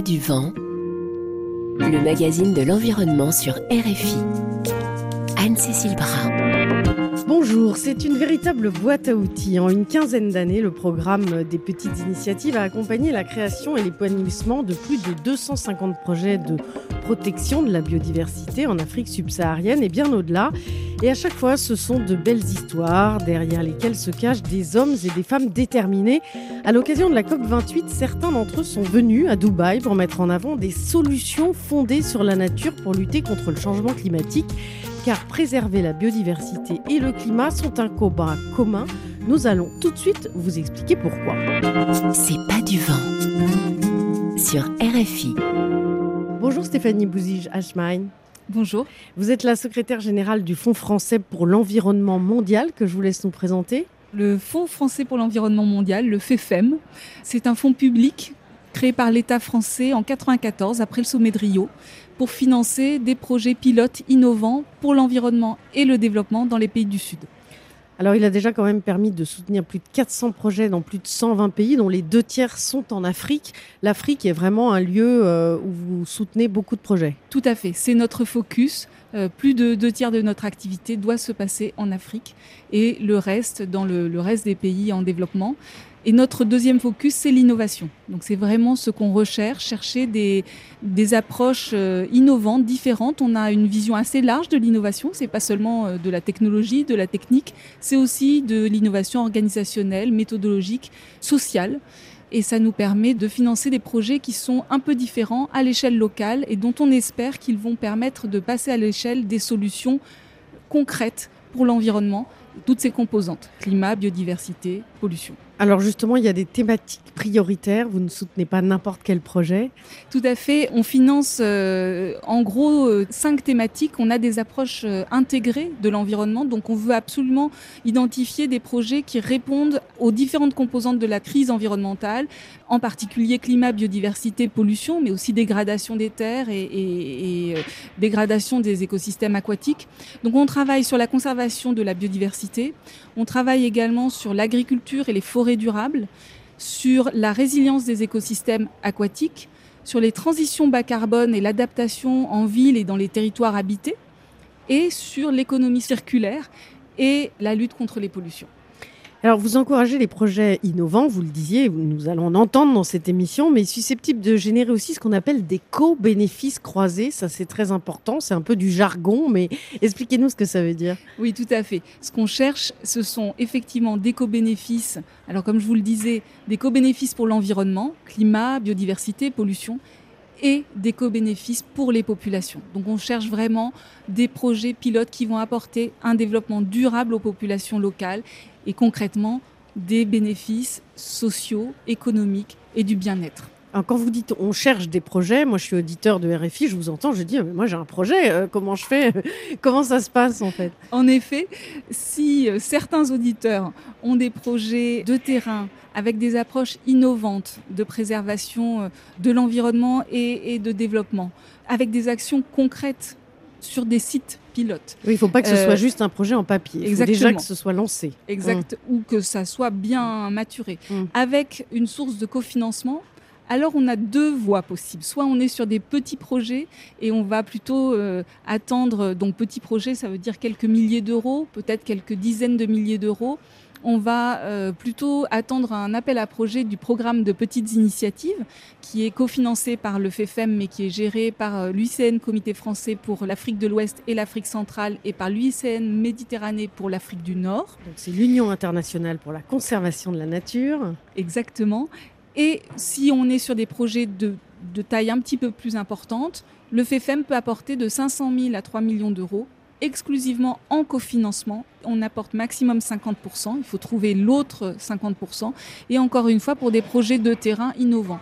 du vent, le magazine de l'environnement sur RFI. Anne-Cécile Brun. C'est une véritable boîte à outils. En une quinzaine d'années, le programme des petites initiatives a accompagné la création et l'épanouissement de plus de 250 projets de protection de la biodiversité en Afrique subsaharienne et bien au-delà. Et à chaque fois, ce sont de belles histoires derrière lesquelles se cachent des hommes et des femmes déterminés. À l'occasion de la COP28, certains d'entre eux sont venus à Dubaï pour mettre en avant des solutions fondées sur la nature pour lutter contre le changement climatique. Car préserver la biodiversité et le climat sont un combat commun. Nous allons tout de suite vous expliquer pourquoi. C'est pas du vent. Sur RFI. Bonjour Stéphanie Bouzige-Ashmine. Bonjour. Vous êtes la secrétaire générale du Fonds français pour l'environnement mondial que je vous laisse nous présenter. Le Fonds français pour l'environnement mondial, le FEFEM, c'est un fonds public créé par l'État français en 1994 après le sommet de Rio pour financer des projets pilotes innovants pour l'environnement et le développement dans les pays du Sud. Alors, il a déjà quand même permis de soutenir plus de 400 projets dans plus de 120 pays, dont les deux tiers sont en Afrique. L'Afrique est vraiment un lieu euh, où vous soutenez beaucoup de projets. Tout à fait. C'est notre focus. Euh, plus de deux tiers de notre activité doit se passer en Afrique et le reste dans le reste des pays en développement. Et notre deuxième focus, c'est l'innovation. Donc c'est vraiment ce qu'on recherche, chercher des, approches euh, innovantes, différentes. On a une vision assez large de l'innovation. C'est pas seulement euh, de la technologie, de la technique, c'est aussi de l'innovation organisationnelle, méthodologique, sociale. Et ça nous permet de financer des projets qui sont un peu différents à l'échelle locale et dont on espère qu'ils vont permettre de passer à l'échelle des solutions concrètes pour l'environnement, toutes ces composantes, climat, biodiversité, pollution. Alors justement, il y a des thématiques prioritaires. Vous ne soutenez pas n'importe quel projet. Tout à fait. On finance euh, en gros euh, cinq thématiques. On a des approches euh, intégrées de l'environnement. Donc on veut absolument identifier des projets qui répondent aux différentes composantes de la crise environnementale, en particulier climat, biodiversité, pollution, mais aussi dégradation des terres et, et, et dégradation des écosystèmes aquatiques. Donc on travaille sur la conservation de la biodiversité. On travaille également sur l'agriculture et les forêts durable, sur la résilience des écosystèmes aquatiques, sur les transitions bas carbone et l'adaptation en ville et dans les territoires habités, et sur l'économie circulaire et la lutte contre les pollutions. Alors, vous encouragez les projets innovants, vous le disiez, nous allons en entendre dans cette émission, mais susceptibles de générer aussi ce qu'on appelle des co-bénéfices croisés. Ça, c'est très important. C'est un peu du jargon, mais expliquez-nous ce que ça veut dire. Oui, tout à fait. Ce qu'on cherche, ce sont effectivement des co-bénéfices. Alors, comme je vous le disais, des co-bénéfices pour l'environnement, climat, biodiversité, pollution, et des co-bénéfices pour les populations. Donc on cherche vraiment des projets pilotes qui vont apporter un développement durable aux populations locales et concrètement des bénéfices sociaux, économiques et du bien-être. Quand vous dites on cherche des projets, moi je suis auditeur de RFI, je vous entends, je dis moi j'ai un projet, euh, comment je fais Comment ça se passe en fait? En effet, si euh, certains auditeurs ont des projets de terrain avec des approches innovantes de préservation euh, de l'environnement et, de développement, avec des actions concrètes sur des sites pilotes. Oui, il ne faut pas que ce soit euh, juste un projet en papier. Il faut déjà que ce soit lancé. Exact. Mmh. Ou que ça soit bien maturé. Mmh. Avec une source de cofinancement, alors on a deux voies possibles. Soit on est sur des petits projets et on va plutôt euh, attendre, donc petits projets, ça veut dire quelques milliers d'euros, peut-être quelques dizaines de milliers d'euros on va euh, plutôt attendre un appel à projet du programme de petites initiatives qui est cofinancé par le FEFEM mais qui est géré par euh, l'UICN Comité français pour l'Afrique de l'Ouest et l'Afrique centrale et par l'UICN Méditerranée pour l'Afrique du Nord. Donc c'est l'Union internationale pour la conservation de la nature. Exactement. Et si on est sur des projets de, taille un petit peu plus importante, le FEFEM peut apporter de 500 000 à 3 millions d'euros exclusivement en cofinancement. On apporte maximum 50%. Il faut trouver l'autre 50%. Et encore une fois, pour des projets de terrain innovants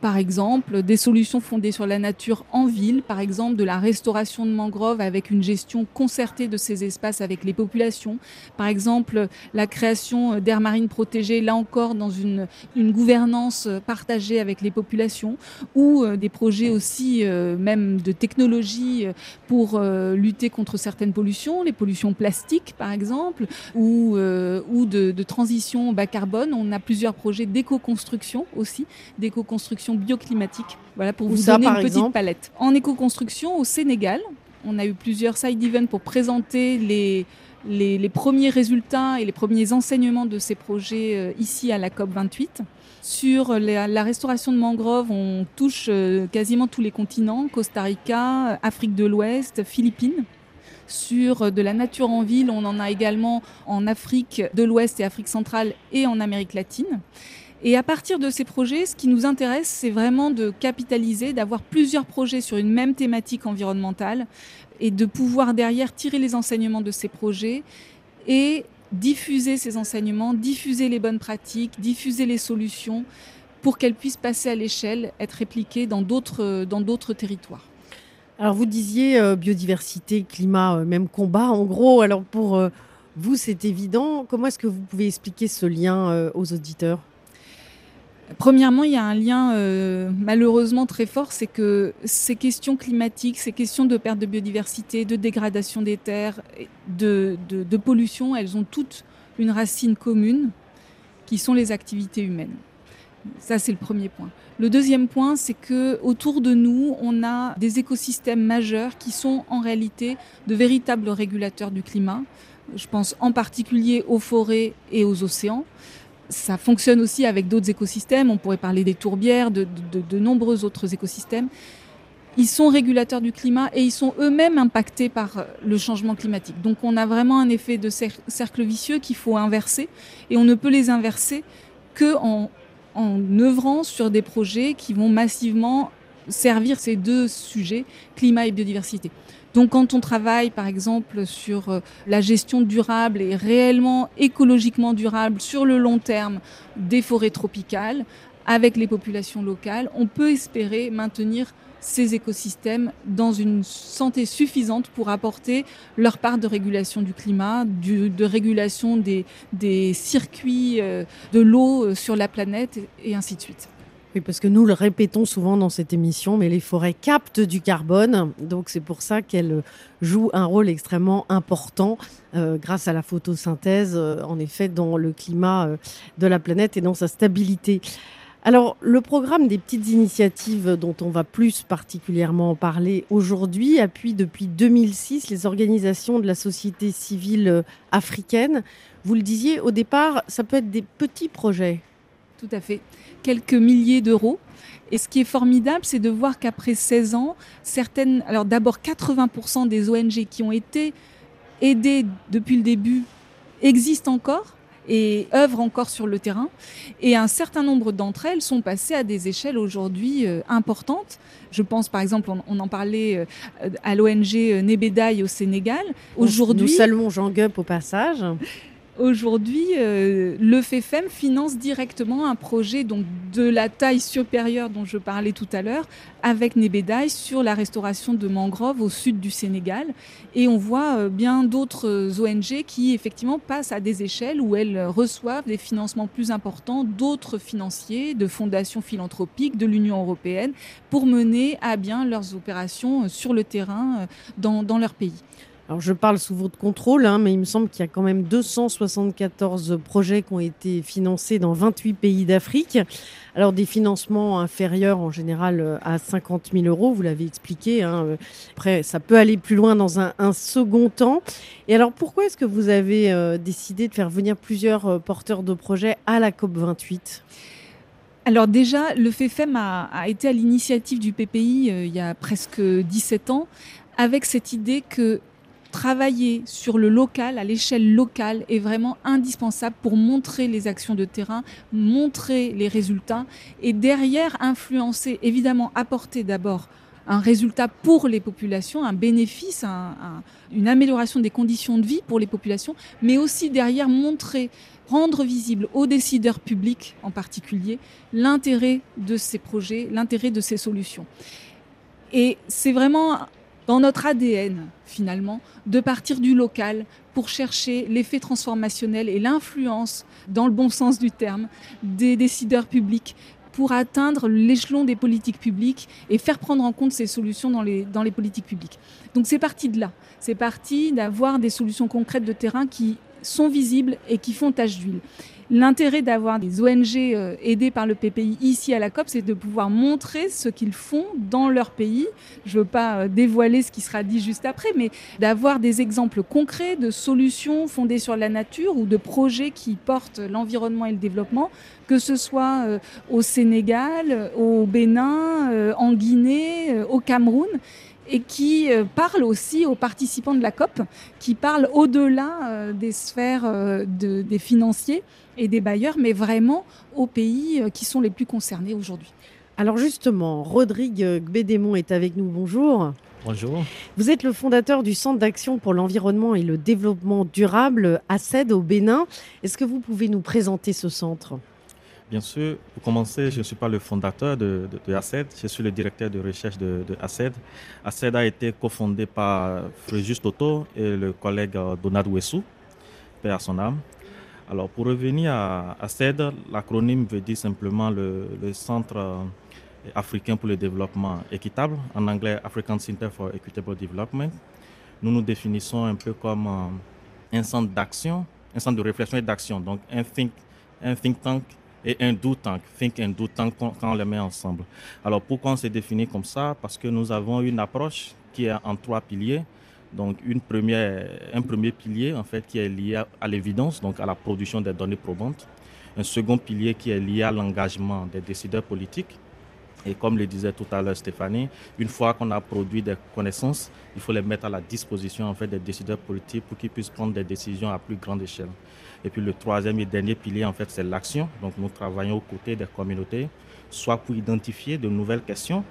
par exemple, des solutions fondées sur la nature en ville, par exemple de la restauration de mangroves avec une gestion concertée de ces espaces avec les populations, par exemple la création d'aires marines protégées, là encore dans une, gouvernance partagée avec les populations, ou euh, des projets aussi euh, même de technologie pour euh, lutter contre certaines pollutions, les pollutions plastiques par exemple, ou, ou de, de transition bas carbone. On a plusieurs projets d'éco-construction aussi, d'éco-construction solutions bioclimatiques. Voilà pour vous donner une petite palette. En éco-construction au Sénégal, on a eu plusieurs side events pour présenter les, les, premiers résultats et les premiers enseignements de ces projets euh, ici à la COP 28. Sur la, restauration de mangroves, on touche euh, quasiment tous les continents, Costa Rica, Afrique de l'Ouest, Philippines. Sur euh, de la nature en ville, on en a également en Afrique de l'Ouest et Afrique centrale et en Amérique latine. Et à partir de ces projets, ce qui nous intéresse, c'est vraiment de capitaliser, d'avoir plusieurs projets sur une même thématique environnementale et de pouvoir derrière tirer les enseignements de ces projets et diffuser ces enseignements, diffuser les bonnes pratiques, diffuser les solutions pour qu'elles puissent passer à l'échelle, être répliquées dans d'autres, dans d'autres territoires. Alors vous disiez euh, biodiversité, climat, euh, même combat. En gros, alors pour euh, vous, c'est évident. Comment est-ce que vous pouvez expliquer ce lien aux auditeurs? Premièrement, il y a un lien malheureusement très fort, c'est que ces questions climatiques, ces questions de perte de biodiversité, de dégradation des terres, de, de pollution, elles ont toutes une racine commune qui sont les activités humaines. Ça, c'est le premier point. Le deuxième point, c'est que autour de nous, on a des écosystèmes majeurs qui sont en réalité de véritables régulateurs du climat. Je pense en particulier aux forêts et aux océans. Ça fonctionne aussi avec d'autres écosystèmes. On pourrait parler des tourbières, de, nombreux autres écosystèmes. Ils sont régulateurs du climat et ils sont eux-mêmes impactés par le changement climatique. Donc on a vraiment un effet de cercle vicieux qu'il faut inverser et on ne peut les inverser que en œuvrant sur des projets qui vont massivement servir ces deux sujets, climat et biodiversité. Donc quand on travaille par exemple sur euh, la gestion durable et réellement écologiquement durable sur le long terme des forêts tropicales avec les populations locales, on peut espérer maintenir ces écosystèmes dans une santé suffisante pour apporter leur part de régulation du climat, de régulation des, circuits euh, de l'eau euh, sur la planète et ainsi de suite. Parce que nous le répétons souvent dans cette émission, mais les forêts captent du carbone, donc c'est pour ça qu'elles jouent un rôle extrêmement important euh, grâce à la photosynthèse, en effet, dans le climat de la planète et dans sa stabilité. Alors, le programme des petites initiatives dont on va plus particulièrement parler aujourd'hui appuie depuis 2006 les organisations de la société civile euh, africaine. Vous le disiez, au départ, ça peut être des petits projets. Tout à fait. Quelques milliers d'euros. Et ce qui est formidable, c'est de voir qu'après 16 ans, certaines, alors d'abord 80% des ONG qui ont été aidées depuis le début existent encore et œuvrent encore sur le terrain. Et un certain nombre d'entre elles sont passées à des échelles aujourd'hui euh, importantes. Je pense par exemple, on, en parlait euh, à l'ONG Nebedaï au Sénégal. Aujourd'hui, nous saluons Jean Gup au passage. Aujourd'hui, euh, le FEFEM finance directement un projet donc, de la taille supérieure dont je parlais tout à l'heure avec Nebedaï sur la restauration de mangroves au sud du Sénégal. Et on voit euh, bien d'autres ONG qui effectivement passent à des échelles où elles reçoivent des financements plus importants d'autres financiers, de fondations philanthropiques, de l'Union européenne, pour mener à bien leurs opérations sur le terrain euh, dans leur pays. Alors je parle sous votre contrôle, hein, mais il me semble qu'il y a quand même 274 projets qui ont été financés dans 28 pays d'Afrique. Alors des financements inférieurs en général euh, à 50 000 euros, vous l'avez expliqué. Hein. Après, ça peut aller plus loin dans un, second temps. Et alors pourquoi est-ce que vous avez euh, décidé de faire venir plusieurs euh, porteurs de projets à la COP 28 alors déjà, le FEFEM a été à l'initiative du PPI il y a presque 17 ans avec cette idée que travailler sur le local, à l'échelle locale, est vraiment indispensable pour montrer les actions de terrain, montrer les résultats et derrière influencer, évidemment apporter d'abord un résultat pour les populations, un bénéfice, une amélioration des conditions de vie pour les populations, mais aussi derrière montrer, rendre visible aux décideurs publics en particulier l'intérêt de ces projets, l'intérêt de ces solutions. Et c'est vraiment dans notre ADN, finalement, de partir du local pour chercher l'effet transformationnel et l'influence, dans le bon sens du terme, des décideurs publics pour atteindre l'échelon des politiques publiques et faire prendre en compte ces solutions dans les, politiques publiques. Donc c'est parti de là. C'est parti d'avoir des solutions concrètes de terrain qui sont visibles et qui font tache d'huile. L'intérêt d'avoir des ONG euh, aidées par le PPI ici à la COP, c'est de pouvoir montrer ce qu'ils font dans leur pays. Je ne veux pas euh, dévoiler ce qui sera dit juste après, mais d'avoir des exemples concrets de solutions fondées sur la nature ou de projets qui portent l'environnement et le développement, que ce soit euh, au Sénégal, au Bénin, en Guinée, au Cameroun et qui euh, parle aussi aux participants de la COP, qui parle au-delà euh, des sphères euh, des financiers et des bailleurs, mais vraiment aux pays qui sont les plus concernés aujourd'hui. Alors justement, Rodrigue Gbédémon est avec nous. Bonjour. Bonjour. Vous êtes le fondateur du Centre d'action pour l'environnement et le développement durable, ACED, au Bénin. Est-ce que vous pouvez nous présenter ce centre? Bien sûr, pour commencer, je ne suis pas le fondateur de, ACED, je suis le directeur de recherche de, ACED. ACED a été cofondé par Fréjus Toto et le collègue euh, Donald Wessou, père à son âme. Alors, pour revenir à ACED, l'acronyme veut dire simplement le, Centre euh, africain pour le développement équitable, en anglais African Center for Equitable Development. Nous nous définissons un peu comme euh, un centre d'action, un centre de réflexion et d'action, donc un think tank et un do tank, think and do tank quand on les met ensemble. Alors pourquoi on s'est défini comme ça? Parce que nous avons une approche qui est en trois piliers. Donc une première, un premier pilier en fait qui est lié à, l'évidence, donc à la production des données probantes. Un second pilier qui est lié à l'engagement des décideurs politiques. Et comme le disait tout à l'heure Stéphanie, une fois qu'on a produit des connaissances, il faut les mettre à la disposition en fait des décideurs politiques pour qu'ils puissent prendre des décisions à plus grande échelle. Et puis le troisième et dernier pilier, en fait, c'est l'action. Donc nous travaillons aux côtés des communautés, soit pour identifier de nouvelles questions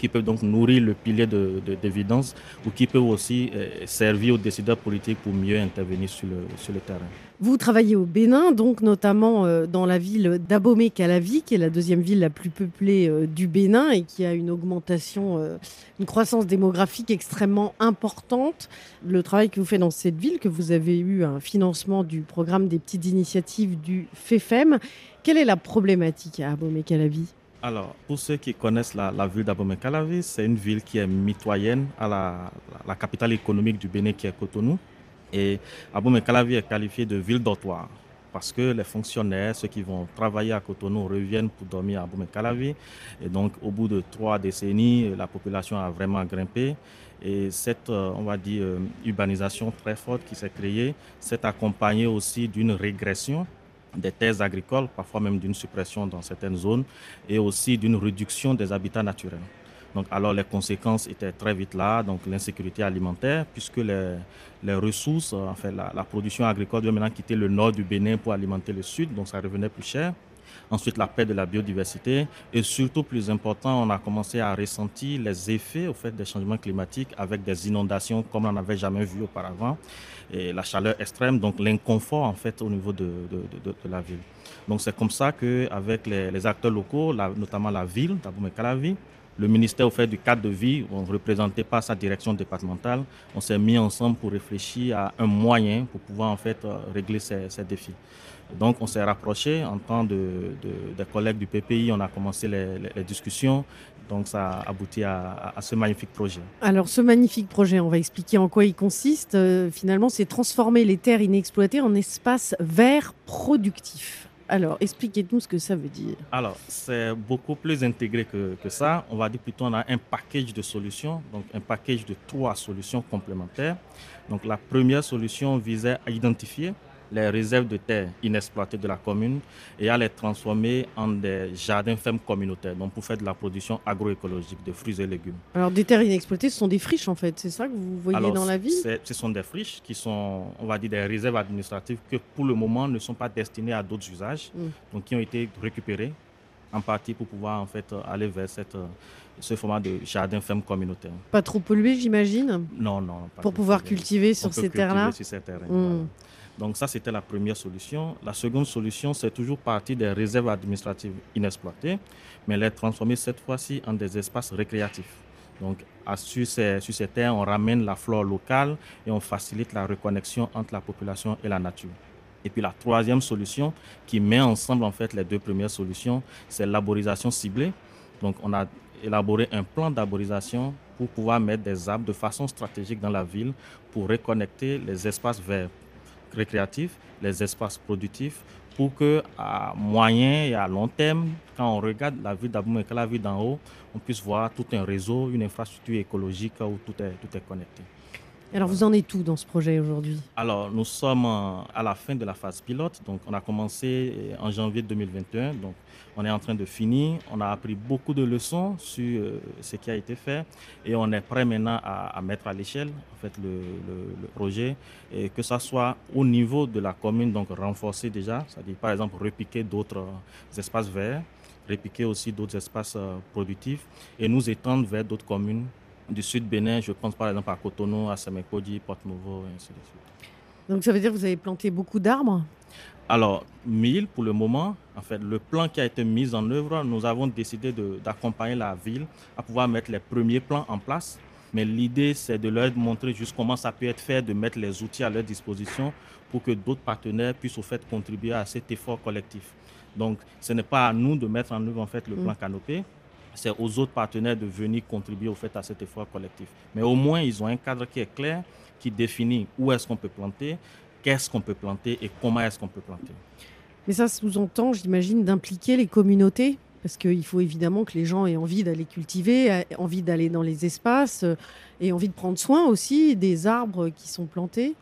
qui peuvent donc nourrir le pilier d'évidence de, ou qui peuvent aussi euh, servir aux décideurs politiques pour mieux intervenir sur le, sur le terrain. Vous travaillez au Bénin, donc notamment euh, dans la ville d'Abomey-Calavi, qui est la deuxième ville la plus peuplée euh, du Bénin et qui a une augmentation, une croissance démographique extrêmement importante. Le travail que vous faites dans cette ville, que vous avez eu un financement du programme des petites initiatives du FEFEM, quelle est la problématique à Abomey-Calavi alors, pour ceux qui connaissent la, ville d'Abomey-Calavi, c'est une ville qui est mitoyenne à la, capitale économique du Bénin qui est Cotonou. Et Abomey-Calavi est qualifiée de ville dortoir parce que les fonctionnaires, ceux qui vont travailler à Cotonou, reviennent pour dormir à Abomey-Calavi. Et donc, au bout de trois décennies, la population a vraiment grimpé. Et cette, euh, on va dire, euh, urbanisation très forte qui s'est créée s'est accompagnée aussi d'une régression des terres agricoles, parfois même d'une suppression dans certaines zones, et aussi d'une réduction des habitats naturels. Donc, alors les conséquences étaient très vite là, donc l'insécurité alimentaire, puisque les, les ressources, en fait, la, la, production agricole doit maintenant quitter le nord du Bénin pour alimenter le sud, donc ça revenait plus cher. Ensuite, la perte de la biodiversité. Et surtout, plus important, on a commencé à ressentir les effets au fait des changements climatiques avec des inondations comme on n'avait jamais vu auparavant. Et la chaleur extrême, donc l'inconfort en fait au niveau de, de, de, la ville. Donc c'est comme ça qu'avec les, les acteurs locaux, notamment la ville d'Abomey-Calavi, le ministère au fait du cadre de vie, on représentait pas sa direction départementale, on s'est mis ensemble pour réfléchir à un moyen pour pouvoir en fait euh, régler ces, défis. Donc on s'est rapproché en tant de, de, des collègues du PPI, on a commencé les, discussions, donc ça a abouti à, à, ce magnifique projet. Alors ce magnifique projet, on va expliquer en quoi il consiste. Euh, finalement, c'est transformer les terres inexploitées en espaces verts productifs. Alors, expliquez-nous ce que ça veut dire. Alors, c'est beaucoup plus intégré que, que, ça. On va dire plutôt on a un package de solutions, donc un package de trois solutions complémentaires. Donc, la première solution visait à identifier les réserves de terre inexploitées de la commune et à les transformer en des jardins fermes communautaires, donc pour faire de la production agroécologique de fruits et légumes. Alors des terres inexploitées, ce sont des friches en fait, c'est ça que vous voyez dans la ville? Ce sont des friches qui sont, on va dire, des réserves administratives que pour le moment ne sont pas destinées à d'autres usages, mm. donc qui ont été récupérées en partie pour pouvoir en fait aller vers cette, ce format de jardin ferme communautaire. Pas trop pollué, j'imagine? Non, non. pour pouvoir cultiver sur ces terres-là? sur ces terrains. Mm. Donc ça, c'était la première solution. La seconde solution, c'est toujours partir des réserves administratives inexploitées, mais les transformer cette fois-ci en des espaces récréatifs. Donc sur ces, sur ces terres, on ramène la flore locale et on facilite la reconnexion entre la population et la nature. Et puis la troisième solution qui met ensemble en fait les deux premières solutions, c'est l'arborisation ciblée. Donc on a élaboré un plan d'arborisation pour pouvoir mettre des arbres de façon stratégique dans la ville pour reconnecter les espaces verts récréatifs, les espaces productifs pour que à moyen et à long terme, quand on regarde la ville la ville d'en haut, on puisse voir tout un réseau, une infrastructure écologique où tout est, tout est connecté. Alors vous en êtes où dans ce projet aujourd'hui? Alors nous sommes à la fin de la phase pilote, donc on a commencé en janvier 2021, donc on est en train de finir. On a appris beaucoup de leçons sur euh, ce qui a été fait. Et on est prêt maintenant à, mettre à l'échelle en fait le, projet. Et que ça soit au niveau de la commune, donc renforcer déjà, c'est-à-dire par exemple repiquer d'autres euh, espaces verts, repiquer aussi d'autres espaces euh, productifs et nous étendre vers d'autres communes du sud Bénin, je pense par exemple à Cotonou, à Semekodi, Porte-Nouveau, et ainsi de suite. Donc ça veut dire que vous avez planté beaucoup d'arbres? Alors, 1000 pour le moment. En fait, le plan qui a été mis en œuvre, nous avons décidé d'accompagner la ville à pouvoir mettre les premiers plans en place. Mais l'idée, c'est de leur montrer juste comment ça peut être fait, de mettre les outils à leur disposition pour que d'autres partenaires puissent au fait contribuer à cet effort collectif. Donc, ce n'est pas à nous de mettre en œuvre en fait le mm. plan canopé, c'est aux autres partenaires de venir contribuer au fait à cet effort collectif. Mais au moins, ils ont un cadre qui est clair, qui définit où est-ce qu'on peut planter, qu'est-ce qu'on peut planter et comment est-ce qu'on peut planter. Mais ça sous-entend, j'imagine, d'impliquer les communautés parce qu'il faut évidemment que les gens aient envie d'aller cultiver, envie d'aller dans les espaces euh, et envie de prendre soin aussi des arbres qui sont plantés.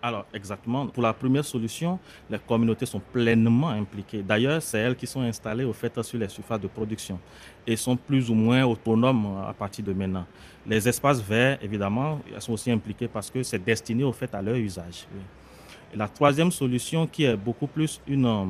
Alors, exactement. Pour la première solution, les communautés sont pleinement impliquées. D'ailleurs, c'est elles qui sont installées au fait sur les surfaces de production et sont plus ou moins autonomes à partir de maintenant. Les espaces verts, évidemment, sont aussi impliqués parce que c'est destiné au fait à leur usage. La troisième solution, qui est beaucoup plus une euh,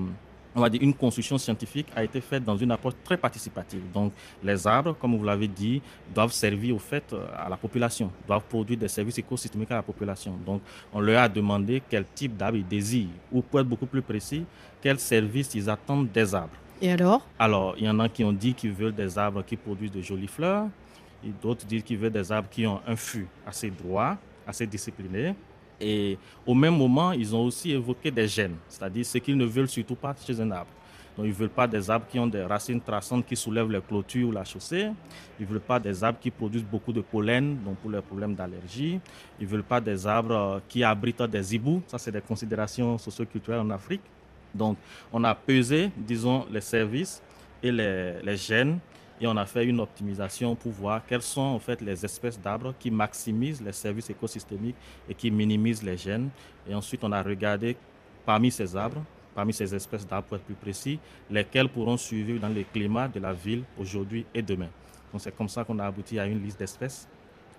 on va dire, une construction scientifique a été faite dans une approche très participative. Donc, les arbres, comme vous l'avez dit, doivent servir au fait euh, à la population, doivent produire des services écosystémiques à la population. Donc, on leur a demandé quel type d'arbres ils désirent, ou pour être beaucoup plus précis, quels services ils attendent des arbres. Et alors? Alors, il y en a qui ont dit qu'ils veulent des arbres qui produisent de jolies fleurs, d'autres disent qu'ils veulent des arbres qui ont un fût assez droit, assez discipliné, et au même moment, ils ont aussi évoqué des gènes, c'est-à-dire ce qu'ils ne veulent surtout pas chez un arbre. Donc, ils ne veulent pas des arbres qui ont des racines traçantes qui soulèvent les clôtures ou la chaussée. Ils ne veulent pas des arbres qui produisent beaucoup de pollen, donc pour les problèmes d'allergie. Ils ne veulent pas des arbres euh, qui abritent des hiboux. Ça, c'est des considérations socioculturelles en Afrique. Donc, on a pesé, disons, les services et les, les gènes et on a fait une optimisation pour voir quelles sont en fait les espèces d'arbres qui maximisent les services écosystémiques et qui minimisent les gènes. Et ensuite, on a regardé parmi ces arbres, parmi ces espèces d'arbres pour être plus précis, lesquels pourront suivre dans le climat de la ville aujourd'hui et demain. Donc c'est comme ça qu'on a abouti à une liste d'espèces,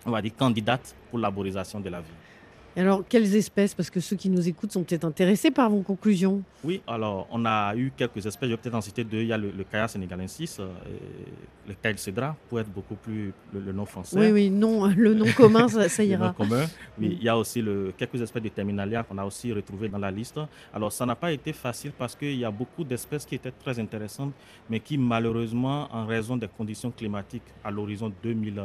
on va dire candidates pour l'arborisation de la ville alors, quelles espèces? Parce que ceux qui nous écoutent sont peut-être intéressés par vos conclusions. Oui, alors, on a eu quelques espèces. Je vais peut-être en citer deux. Il y a le, le Kaya sénégalensis, euh, le Kaya cédra, pour être beaucoup plus le, nom français. Oui, oui, non, le nom commun, ça, ira. le nom commun. Oui, il y a aussi le, quelques espèces de terminalia qu'on a aussi retrouvées dans la liste. Alors, ça n'a pas été facile parce qu'il y a beaucoup d'espèces qui étaient très intéressantes, mais qui, malheureusement, en raison des conditions climatiques à l'horizon 2000,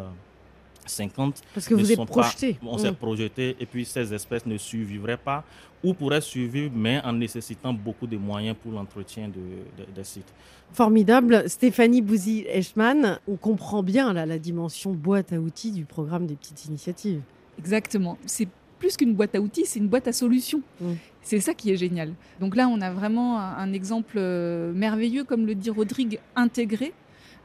50. Parce que vous êtes projeté. on s'est mm. projeté et puis ces espèces ne survivraient pas ou pourraient survivre, mais en nécessitant beaucoup de moyens pour l'entretien de, des sites. Formidable. Stéphanie Bouzy-Eschmann, on comprend bien là, la dimension boîte à outils du programme des petites initiatives. Exactement. C'est plus qu'une boîte à outils, c'est une boîte à solutions. Mm. C'est ça qui est génial. Donc là, on a vraiment un exemple euh, merveilleux, comme le dit Rodrigue, intégré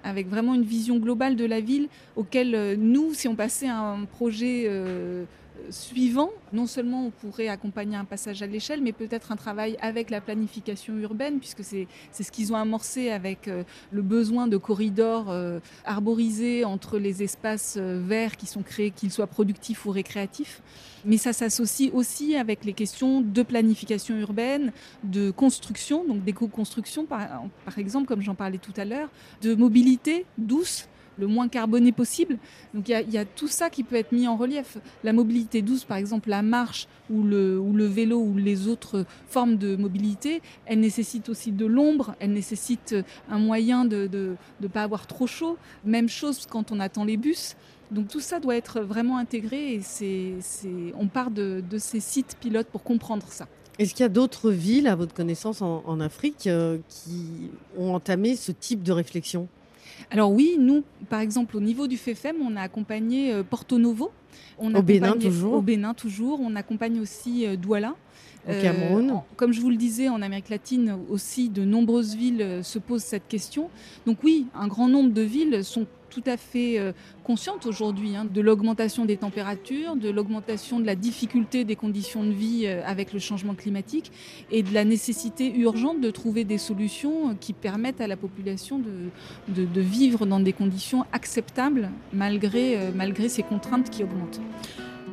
avec vraiment une vision globale de la ville auquel euh, nous, si on passait un projet euh, suivant, non seulement on pourrait accompagner un passage à l'échelle, mais peut-être un travail avec la planification urbaine, puisque c'est ce qu'ils ont amorcé avec euh, le besoin de corridors euh, arborisés entre les espaces euh, verts qui sont créés, qu'ils soient productifs ou récréatifs. Mais ça s'associe aussi avec les questions de planification urbaine, de construction, donc d'éco-construction par, par exemple, comme j'en parlais tout à l'heure, de mobilité douce le moins carboné possible. Donc il y, a tout ça qui peut être mis en relief. La mobilité douce, par exemple, la marche ou le, ou le vélo ou les autres formes de mobilité, elle nécessite aussi de l'ombre, elle nécessite un moyen de ne pas avoir trop chaud. Même chose quand on attend les bus. Donc tout ça doit être vraiment intégré et c'est, on part de, ces sites pilotes pour comprendre ça. Est-ce qu'il y a d'autres villes, à votre connaissance, en, Afrique, euh, qui ont entamé ce type de réflexion? Alors oui, nous, par exemple, au niveau du FEFEM, on a accompagné euh, Porto Novo. On au Bénin toujours Au Bénin toujours. On accompagne aussi euh, Douala. Au Cameroun. comme je vous le disais, en Amérique latine aussi, de nombreuses villes se posent cette question. Donc oui, un grand nombre de villes sont tout à fait euh, consciente aujourd'hui hein, de l'augmentation des températures, de l'augmentation de la difficulté des conditions de vie euh, avec le changement climatique et de la nécessité urgente de trouver des solutions qui permettent à la population de, de, vivre dans des conditions acceptables malgré, euh, malgré ces contraintes qui augmentent.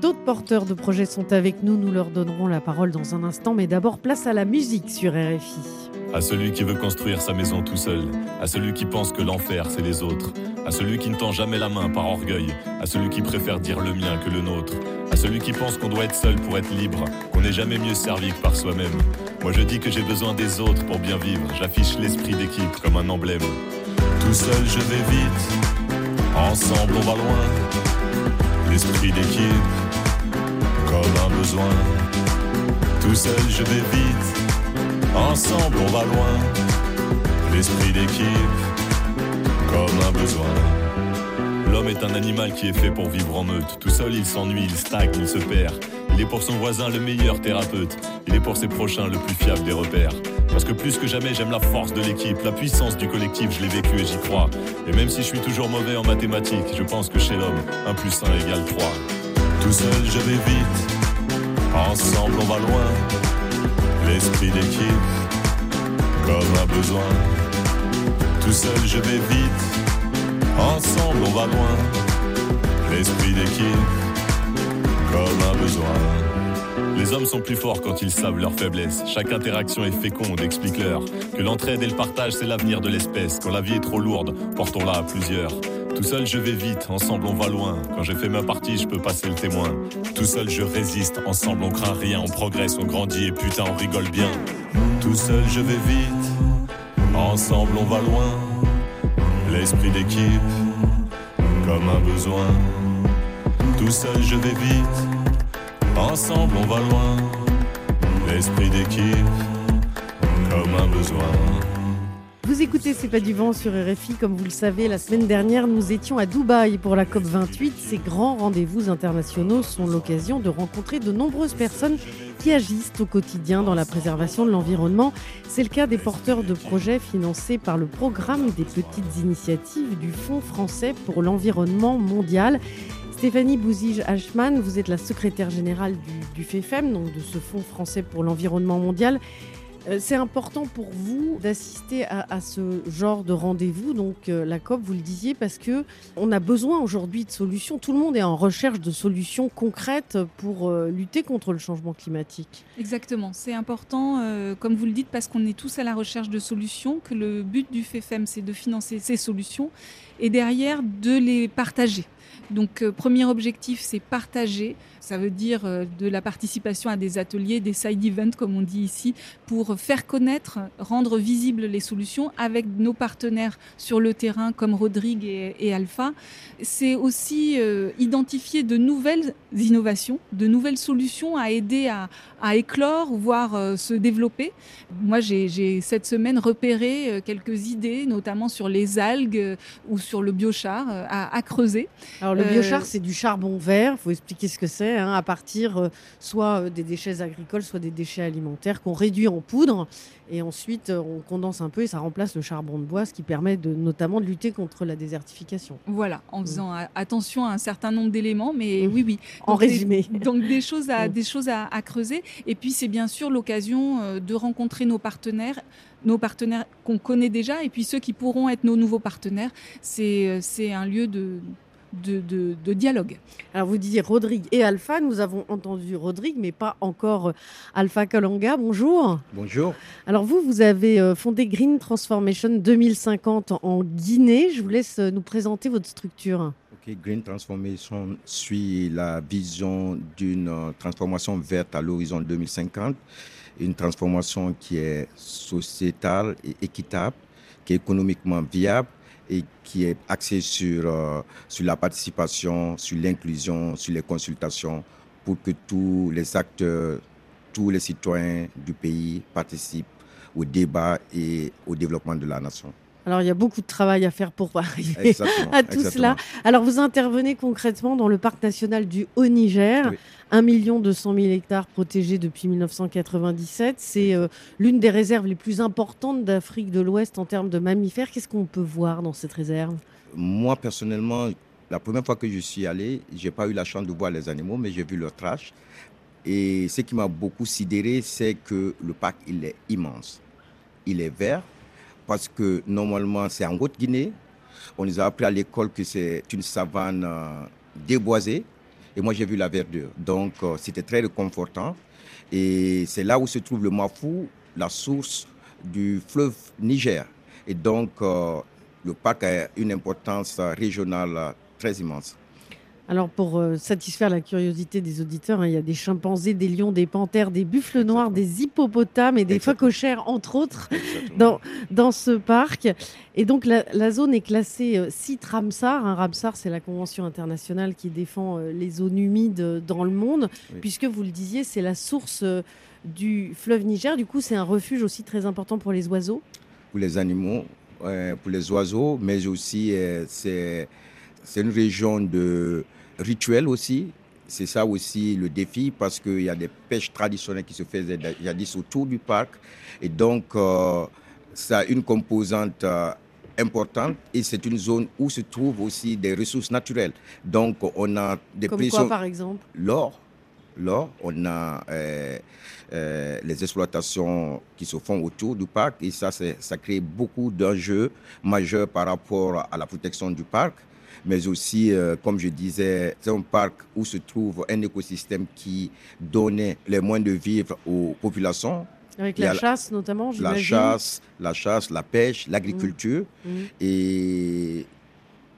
D'autres porteurs de projets sont avec nous, nous leur donnerons la parole dans un instant, mais d'abord place à la musique sur RFI. À celui qui veut construire sa maison tout seul, à celui qui pense que l'enfer c'est les autres, à celui qui ne tend jamais la main par orgueil, à celui qui préfère dire le mien que le nôtre, à celui qui pense qu'on doit être seul pour être libre, qu'on n'est jamais mieux servi que par soi-même. Moi je dis que j'ai besoin des autres pour bien vivre, j'affiche l'esprit d'équipe comme un emblème. Tout seul je vais vite, ensemble on va loin, l'esprit d'équipe comme un besoin. Tout seul je vais Ensemble on va loin, l'esprit d'équipe, comme un besoin. L'homme est un animal qui est fait pour vivre en meute. Tout seul il s'ennuie, il stagne, il se perd. Il est pour son voisin le meilleur thérapeute. Il est pour ses prochains le plus fiable des repères. Parce que plus que jamais j'aime la force de l'équipe, la puissance du collectif, je l'ai vécu et j'y crois. Et même si je suis toujours mauvais en mathématiques, je pense que chez l'homme, 1 plus 1 égale 3. Tout seul je vais vite, ensemble on va loin l'esprit d'équipe, comme un besoin. Tout seul je vais vite, ensemble on va loin. L'esprit d'équipe, comme un besoin. Les hommes sont plus forts quand ils savent leurs faiblesses. Chaque interaction est féconde, explique-leur que l'entraide et le partage c'est l'avenir de l'espèce. Quand la vie est trop lourde, portons-la à plusieurs. Tout seul je vais vite, ensemble on va loin. Quand j'ai fait ma partie, je peux passer le témoin. Tout seul je résiste, ensemble on craint rien, on progresse, on grandit et putain on rigole bien. Tout seul je vais vite, ensemble on va loin. L'esprit d'équipe, comme un besoin. Tout seul je vais vite, ensemble on va loin. L'esprit d'équipe, comme un besoin. Vous écoutez C'est pas du vent sur RFI. Comme vous le savez, la semaine dernière, nous étions à Dubaï pour la COP28. Ces grands rendez-vous internationaux sont l'occasion de rencontrer de nombreuses personnes qui agissent au quotidien dans la préservation de l'environnement. C'est le cas des porteurs de projets financés par le programme des petites initiatives du Fonds français pour l'environnement mondial. Stéphanie Bouzige-Hachman, vous êtes la secrétaire générale du, du FEFEM, donc de ce Fonds français pour l'environnement mondial. Euh, c'est important pour vous d'assister à, ce genre de rendez-vous, donc euh, la COP, vous le disiez, parce que on a besoin aujourd'hui de solutions. Tout le monde est en recherche de solutions concrètes pour euh, lutter contre le changement climatique. Exactement, c'est important, comme vous le dites, parce qu'on est tous à la recherche de solutions, que le but du FEFEM, c'est de financer ces solutions et derrière de les partager. Donc, premier objectif, c'est partager ça veut dire euh, de la participation à des ateliers, des side events, comme on dit ici, pour faire connaître, rendre visibles les solutions avec nos partenaires sur le terrain, comme Rodrigue et, Alpha. C'est aussi euh, identifier de nouvelles innovations, de nouvelles solutions à aider à, éclore, voire euh, se développer. Moi, j'ai cette semaine repéré quelques idées, notamment sur les algues ou sur le biochar à, creuser. Alors, le biochar, c'est du charbon vert. Il faut expliquer ce que c'est. Hein, à partir euh, soit euh, des déchets agricoles, soit des déchets alimentaires qu'on réduit en poudre et ensuite euh, on condense un peu et ça remplace le charbon de bois, ce qui permet de, notamment de lutter contre la désertification. Voilà, en mm. faisant attention à un certain nombre d'éléments, mais mm. oui, oui. en résumé. donc des choses à, mm. des choses à, creuser. Et puis c'est bien sûr l'occasion de rencontrer nos partenaires nos partenaires qu'on connaît déjà et puis ceux qui pourront être nos nouveaux partenaires. C'est un lieu de, de, dialogue. Alors vous disiez Rodrigue et Alpha, nous avons entendu Rodrigue, mais pas encore euh, Alpha Kalanga. Bonjour. Bonjour. Alors vous, vous avez euh, fondé Green Transformation 2050 en Guinée. Je vous laisse euh, nous présenter votre structure. Green Transformation suit la vision d'une transformation verte à l'horizon 2050, une transformation qui est sociétale et équitable, qui est économiquement viable et qui est axé sur, euh, sur la participation, sur l'inclusion, sur les consultations, pour que tous les acteurs, tous les citoyens du pays participent au débat et au développement de la nation. Alors il y a beaucoup de travail à faire pour arriver à tout cela. Alors vous intervenez concrètement dans le parc national du Haut-Niger. 1 200 000 hectares protégés depuis 1997. C'est euh, l'une des réserves les plus importantes d'Afrique de l'Ouest en termes de mammifères. Qu'est-ce qu'on peut voir dans cette réserve? Moi, personnellement, la première fois que je suis allé, je n'ai pas eu la chance de voir les animaux, mais j'ai vu leur trash. Et ce qui m'a beaucoup sidéré, c'est que le parc, il est immense. Il est vert, parce que normalement, c'est en Haute-Guinée. On nous a appris à l'école que c'est une savane euh, déboisée. Et moi, j'ai vu la verdure. Donc, euh, c'était très réconfortant. Et c'est là où se trouve le Mafou, la source du fleuve Niger. Et donc, euh, le parc a une importance régionale très immense. Alors pour euh, satisfaire la curiosité des auditeurs, hein, il y a des chimpanzés, des lions, des panthères, des buffles noirs, des hippopotames et des phocochères, entre autres, dans, dans ce parc. Et donc la, zone est classée euh, site Ramsar. Un Ramsar, c'est la convention internationale qui défend euh, les zones humides dans le monde, puisque vous le disiez, c'est la source du fleuve Niger. Du coup, c'est un refuge aussi très important pour les oiseaux. Pour les animaux, pour les oiseaux, mais aussi c'est une région de rituel aussi. C'est ça aussi le défi parce qu'il y a des pêches traditionnelles qui se faisaient jadis autour du parc. Et donc, euh, ça a une composante euh, importante et c'est une zone où se trouvent aussi des ressources naturelles. Donc, on a des Comme quoi, par exemple? L'or. L'or, on a euh, les exploitations qui se font autour du parc et ça, ça crée beaucoup d'enjeux majeurs par rapport à la protection du parc mais aussi, euh, comme je disais, c'est un parc où se trouve un écosystème qui donnait les moyens de vivre aux populations. Avec la chasse notamment, La chasse, la chasse, la pêche, l'agriculture. Mmh. Mmh. Et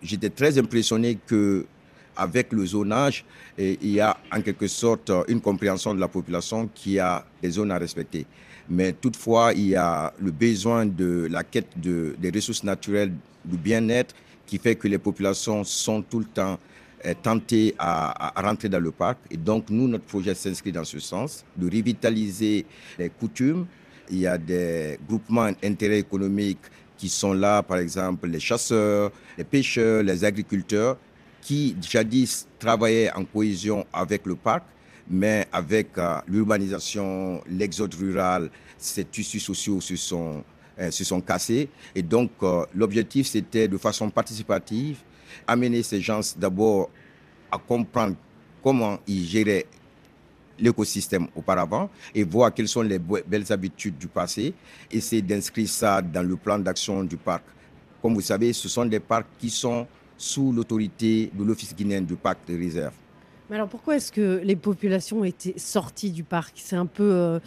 j'étais très impressionné que avec le zonage, il y a en quelque sorte une compréhension de la population qui a des zones à respecter. Mais toutefois, il y a le besoin de la quête de, des ressources naturelles, du bien-être qui fait que les populations sont tout le temps euh, tentées à, rentrer dans le parc. Et donc, nous, notre projet s'inscrit dans ce sens, de revitaliser les coutumes. Il y a des groupements d'intérêt économique qui sont là, par exemple, les chasseurs, les pêcheurs, les agriculteurs, qui jadis travaillaient en cohésion avec le parc, mais avec euh, l'urbanisation, l'exode rural, ces tissus sociaux se sont se sont cassés. Et donc, euh, l'objectif, c'était de façon participative, amener ces gens d'abord à comprendre comment ils géraient l'écosystème auparavant et voir quelles sont les belles habitudes du passé, essayer d'inscrire ça dans le plan d'action du parc. Comme vous savez, ce sont des parcs qui sont sous l'autorité de l'Office guinéen du parc de réserve. Mais alors pourquoi est-ce que les populations étaient sorties du parc? C'est un peu euh,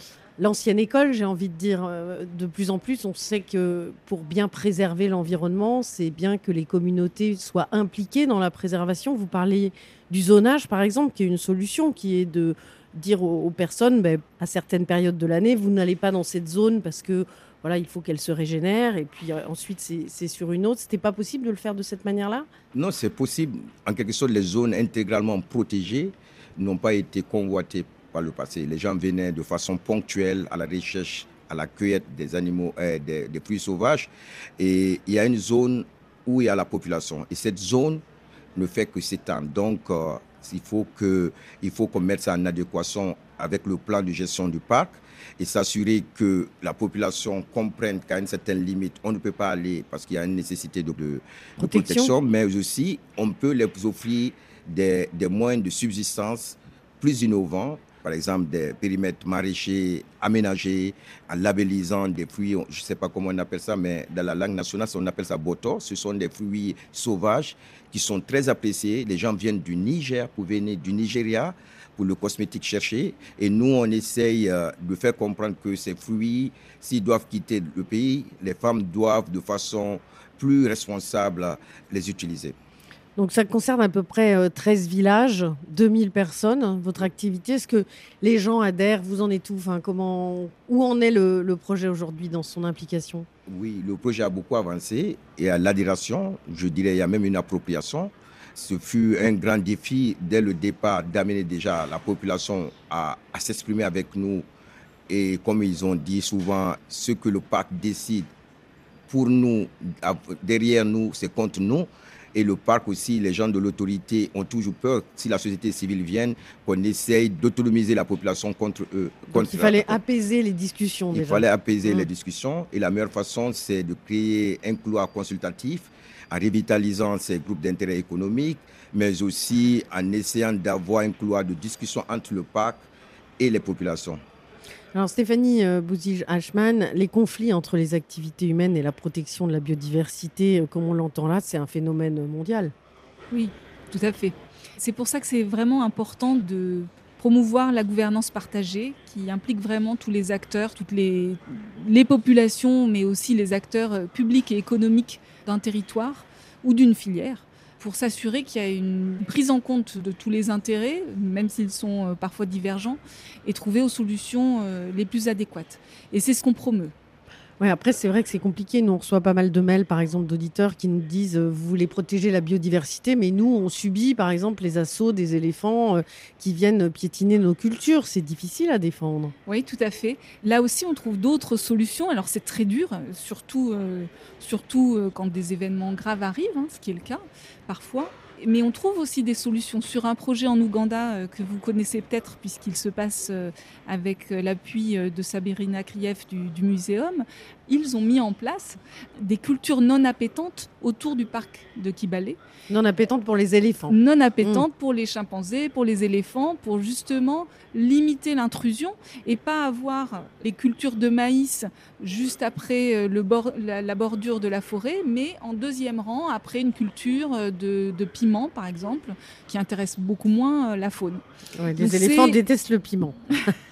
l'ancienne école, j'ai envie de dire. Euh, de plus en plus, on sait que pour bien préserver l'environnement, c'est bien que les communautés soient impliquées dans la préservation. Vous parlez du zonage, par exemple, qui est une solution, qui est de dire aux, personnes, ben, à certaines périodes de l'année, vous n'allez pas dans cette zone parce que voilà, il faut qu'elle se régénère et puis euh, ensuite c'est sur une autre. C'était pas possible de le faire de cette manière-là? Non, c'est possible. En quelque sorte, les zones intégralement protégées n'ont pas été convoitées par le passé. Les gens venaient de façon ponctuelle à la recherche, à la cueillette des animaux, euh, des, fruits sauvages. Et il y a une zone où il y a la population. Et cette zone ne fait que s'étendre. Donc, euh, il faut que, il faut qu'on mette ça en adéquation avec le plan de gestion du parc et s'assurer que la population comprenne qu'à une certaine limite, on ne peut pas aller parce qu'il y a une nécessité de, de, protection. mais aussi on peut les offrir des, des moyens de subsistance plus innovants par exemple des périmètres maraîchers aménagés en labellisant des fruits, je ne sais pas comment on appelle ça, mais dans la langue nationale, on appelle ça boto. Ce sont des fruits sauvages qui sont très appréciés. Les gens viennent du Niger pour venir du Nigeria pour le cosmétique cherché. Et nous, on essaye euh, de faire comprendre que ces fruits, s'ils doivent quitter le pays, les femmes doivent de façon plus responsable les utiliser. Donc ça concerne à peu près 13 euh, villages, 2000 personnes, votre activité. Est-ce que les gens adhèrent? Vous en êtes où? Comment, Où en est le, projet aujourd'hui dans son implication? Oui, le projet a beaucoup avancé et à l'adhération, je dirais, il y a même une appropriation. Ce fut un grand défi dès le départ d'amener déjà la population à, à s'exprimer avec nous. Et comme ils ont dit souvent, ce que le parc décide pour nous, derrière nous, c'est contre nous. Et le parc aussi, les gens de l'autorité ont toujours peur, si la société civile vient, qu'on essaye d'autonomiser la population contre eux. il fallait apaiser les discussions. Il fallait apaiser les discussions. Et la meilleure façon, c'est de créer un couloir consultatif en revitalisant ces groupes d'intérêt économique, mais aussi en essayant d'avoir un couloir de discussion entre le parc et les populations. Alors Stéphanie euh, Bouzige-Hachman, les conflits entre les activités humaines et la protection de la biodiversité, euh, comme on l'entend là, c'est un phénomène mondial. Oui, tout à fait. C'est pour ça que c'est vraiment important de promouvoir la gouvernance partagée qui implique vraiment tous les acteurs, toutes les, populations, mais aussi les acteurs euh, publics et économiques d'un territoire ou d'une filière pour s'assurer qu'il y a une prise en compte de tous les intérêts, même s'ils sont euh, parfois divergents, et trouver aux solutions euh, les plus adéquates. Et c'est ce qu'on promeut. Ouais, après, c'est vrai que c'est compliqué. Nous, on reçoit pas mal de mails, par exemple, d'auditeurs qui nous disent euh, Vous voulez protéger la biodiversité, mais nous, on subit, par exemple, les assauts des éléphants euh, qui viennent piétiner nos cultures. C'est difficile à défendre. Oui, tout à fait. Là aussi, on trouve d'autres solutions. Alors, c'est très dur, surtout, euh, quand des événements graves arrivent, hein, ce qui est le cas parfois mais on trouve aussi des solutions sur un projet en Ouganda euh, que vous connaissez peut-être puisqu'il se passe euh, avec euh, l'appui de Sabrina Krief du, du muséum. Ils ont mis en place des cultures non appétantes autour du parc de Kibale. Non appétantes pour les éléphants. Non appétantes mm. pour les chimpanzés, pour les éléphants, pour justement limiter l'intrusion et pas avoir les cultures de maïs juste après le bord, la, bordure de la forêt, mais en deuxième rang après une culture de, de piment par exemple, qui intéresse beaucoup moins euh, la faune. les éléphants détestent le piment.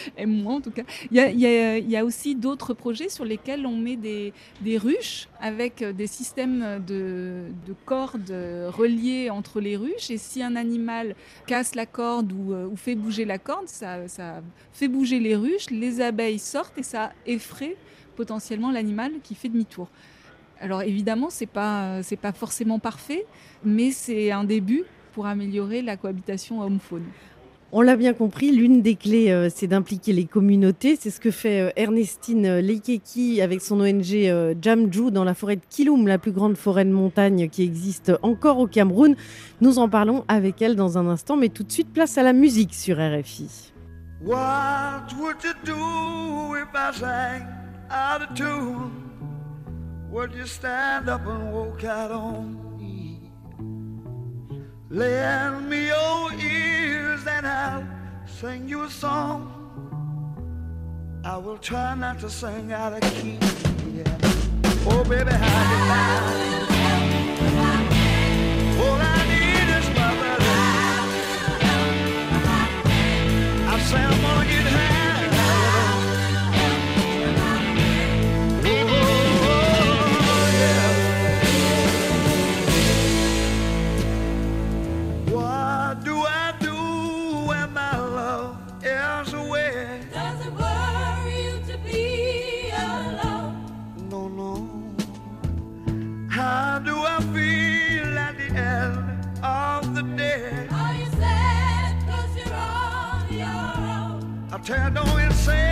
moi en tout cas. Il y a, aussi d'autres projets sur lesquels on met des, ruches avec des systèmes de, cordes reliées entre les ruches. Et si un animal casse la corde ou, euh, fait bouger la corde, ça, fait bouger les ruches, les abeilles sortent et ça effraie potentiellement l'animal qui fait demi-tour. Alors évidemment, c'est pas pas forcément parfait, mais c'est un début pour améliorer la cohabitation homme-faune. On l'a bien compris, l'une des clés, euh, c'est d'impliquer les communautés. C'est ce que fait euh, Ernestine Leikeki avec son ONG euh, Jamju dans la forêt de Kiloum, la plus grande forêt de montagne qui existe encore au Cameroun. Nous en parlons avec elle dans un instant, mais tout de suite, place à la musique sur RFI. What? Lend me your ears and I'll sing you a song. I will try not to sing out of key. Yeah. Oh, baby, how you Montana and say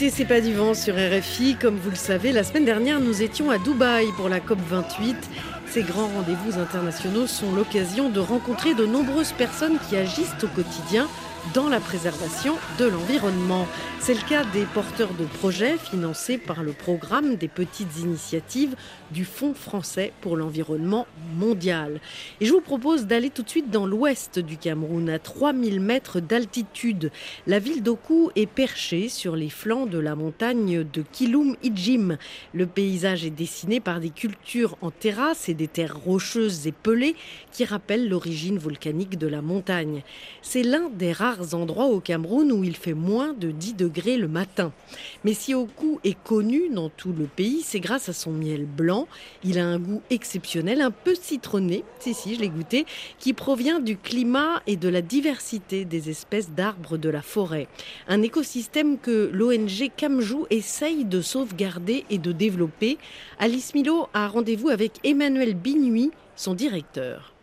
C'est pas du vent sur RFI. Comme vous le savez, la semaine dernière, nous étions à Dubaï pour la COP28. Ces grands rendez-vous internationaux sont l'occasion de rencontrer de nombreuses personnes qui agissent au quotidien dans la préservation de l'environnement. C'est le cas des porteurs de projets financés par le programme des petites initiatives du Fonds français pour l'environnement mondial. Et je vous propose d'aller tout de suite dans l'ouest du Cameroun, à 3000 mètres d'altitude. La ville d'Oku est perchée sur les flancs de la montagne de Kilum Ijim. Le paysage est dessiné par des cultures en terrasse et des terres rocheuses et pelées qui rappellent l'origine volcanique de la montagne. C'est l'un des rares endroits au Cameroun où il fait moins de 10 degrés le matin. Mais si Oku est connu dans tout le pays, c'est grâce à son miel blanc. Il a un goût exceptionnel, un peu citronné, si si, je l'ai goûté, qui provient du climat et de la diversité des espèces d'arbres de la forêt. Un écosystème que l'ONG Camjou essaye de sauvegarder et de développer. Alice Milo a rendez-vous avec Emmanuel Binuy, son directeur.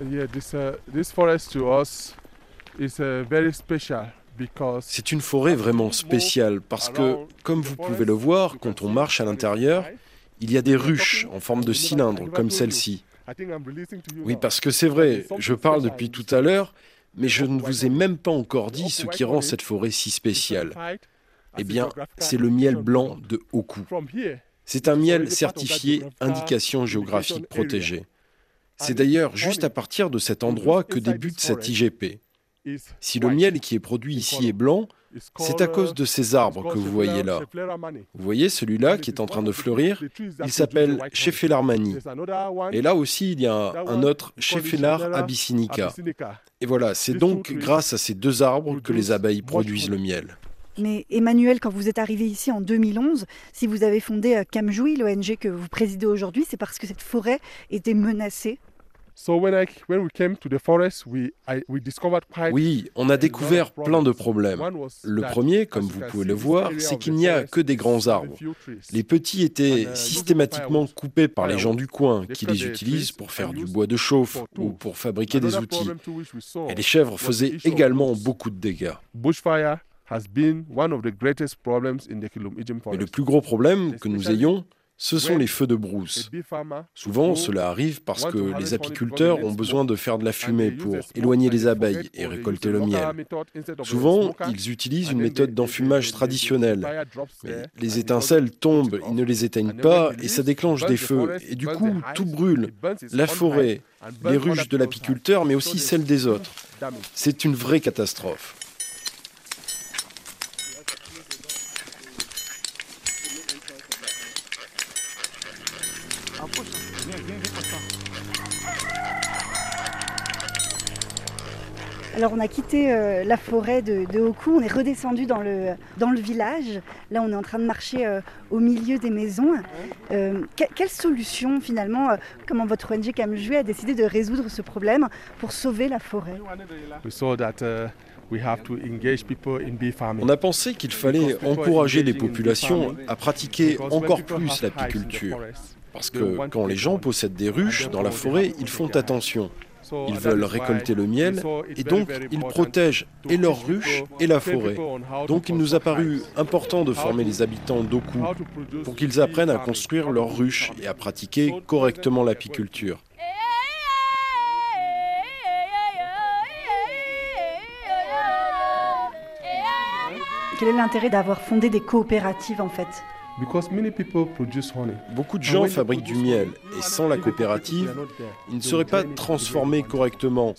Yeah, this, uh, this forest to us is uh, very special because C'est une forêt vraiment spéciale parce que, comme vous pouvez le voir, quand on marche à l'intérieur, il y a des ruches en forme de cylindre comme celle-ci. Oui, parce que c'est vrai, je parle depuis tout à l'heure, mais je ne vous ai même pas encore dit ce qui rend cette forêt si spéciale. Eh bien, c'est le miel blanc de Oku. C'est un miel certifié indication géographique protégée. C'est d'ailleurs juste à partir de cet endroit que débute cette IGP. Si le miel qui est produit ici est blanc, c'est à cause de ces arbres que vous voyez là. Vous voyez celui-là qui est en train de fleurir? Il s'appelle Chephelar mani. Et là aussi, il y a un autre Chephelar abyssinica. Et voilà, c'est donc grâce à ces deux arbres que les abeilles produisent le miel. Mais Emmanuel, quand vous êtes arrivé ici en 2011, si vous avez fondé euh, Camjoui, l'ONG que vous présidez aujourd'hui, c'est parce que cette forêt était menacée Oui, on a découvert plein de problèmes. Le premier, comme vous pouvez le voir, c'est qu'il n'y a que des grands arbres. Les petits étaient systématiquement coupés par les gens du coin qui les utilisent pour faire du bois de chauffe ou pour fabriquer des outils. Et les chèvres faisaient également beaucoup de dégâts. Mais le plus gros problème que nous ayons, ce sont les feux de brousse. Souvent, cela arrive parce que les apiculteurs ont besoin de faire de la fumée pour éloigner les abeilles et récolter le miel. Souvent, ils utilisent une méthode d'enfumage traditionnelle. Mais les étincelles tombent, ils ne les éteignent pas et ça déclenche des feux. Et du coup, tout brûle. La forêt, les ruches de l'apiculteur, mais aussi celles des autres. C'est une vraie catastrophe. Alors on a quitté euh, la forêt de, de on est redescendu dans le, dans le village. Là on est en train de marcher euh, au milieu des maisons. Euh, que- quelle solution finalement, euh, comment votre ONG Camjoué a décidé de résoudre ce problème pour sauver la forêt? On a pensé qu'il fallait encourager les populations à pratiquer encore plus l'apiculture. Parce que quand les gens possèdent des ruches dans la forêt, ils font attention. Ils veulent récolter le miel et donc ils protègent et leurs ruches et la forêt. Donc il nous a paru important de former les habitants d'Oku pour qu'ils apprennent à construire leurs ruches et à pratiquer correctement l'apiculture. Quel est l'intérêt d'avoir fondé des coopératives en fait? Beaucoup de gens fabriquent du miel et sans la coopérative, il ne serait pas transformé correctement.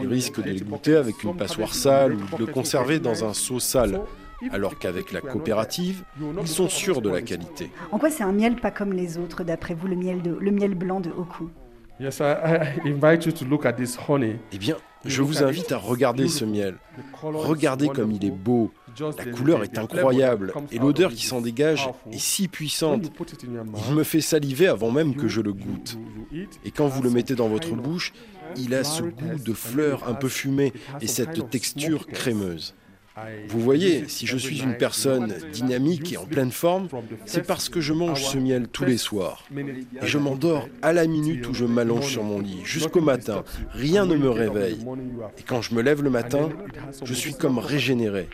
Ils risquent de les goûter avec une passoire sale ou de le conserver dans un seau sale. alors qu'avec la coopérative, ils sont sûrs de la qualité. En quoi c'est un miel pas comme les autres, d'après vous, le miel, de, le miel blanc de Oku? Yes, I, I invite you to look at this honey. Eh bien, je vous invite à regarder ce miel. Regardez comme il est beau. La couleur est incroyable et l'odeur qui s'en dégage est si puissante. Il me fait saliver avant même que je le goûte. Et quand vous le mettez dans votre bouche, il a ce goût de fleurs un peu fumées et cette texture crémeuse. Vous voyez, si je suis une personne dynamique et en pleine forme, c'est parce que je mange ce miel tous les soirs. Et je m'endors à la minute où je m'allonge sur mon lit, jusqu'au matin. Rien ne me réveille. Et quand je me lève le matin, je suis comme régénéré.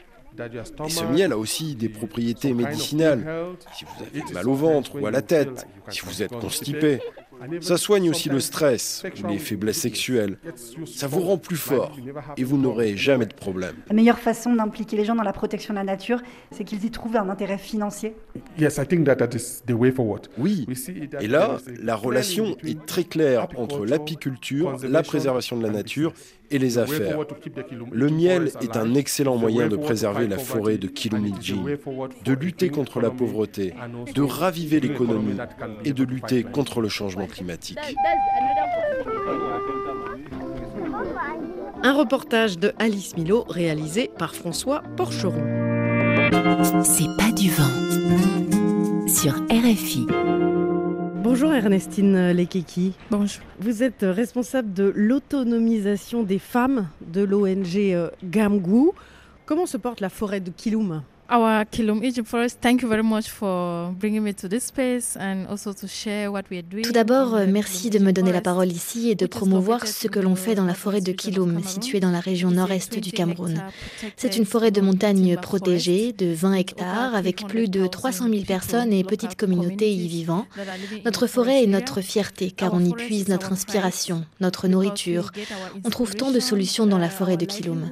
Et ce miel a aussi des propriétés médicinales. Si vous avez mal au ventre ou à la tête, si vous êtes constipé, ça soigne aussi le stress ou les faiblesses sexuelles. Ça vous rend plus fort et vous n'aurez jamais de problème. La meilleure façon d'impliquer les gens dans la protection de la nature, c'est qu'ils y trouvent un intérêt financier. Oui, et là, la relation est très claire entre l'apiculture, la préservation de la nature et les affaires. Le miel est un excellent moyen de préserver la forêt de Kilumijin, de lutter contre la pauvreté, de raviver l'économie et de lutter contre le changement climatique. Un reportage de Alice Milo réalisé par François Porcheron. C'est pas du vent sur RFI. Bonjour Ernestine Lekeki. Bonjour. Vous êtes responsable de l'autonomisation des femmes de l'ONG Gamgou. Comment se porte la forêt de Kilum Our Kilum Egypt Forest, thank you very much for bringing me to this space and also to share what we are doing. Tout d'abord, merci de me donner la parole ici et de promouvoir ce que l'on fait dans la forêt de Kilum, située dans la région nord-est du Cameroun. C'est une forêt de montagne protégée de 20 hectares avec plus de 300 000 personnes et petites communautés y vivant. Notre forêt est notre fierté car on y puise notre inspiration, notre nourriture. On trouve tant de solutions dans la forêt de Kilum.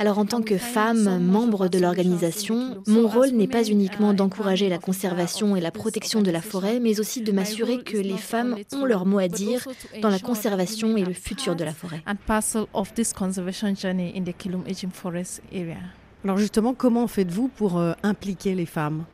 Alors en tant que femme, membre de l'organisation, mon rôle n'est pas uniquement d'encourager la conservation et la protection de la forêt, mais aussi de m'assurer que les femmes ont leur mot à dire dans la conservation et le futur de la forêt. Alors justement, comment faites-vous pour euh, impliquer les femmes?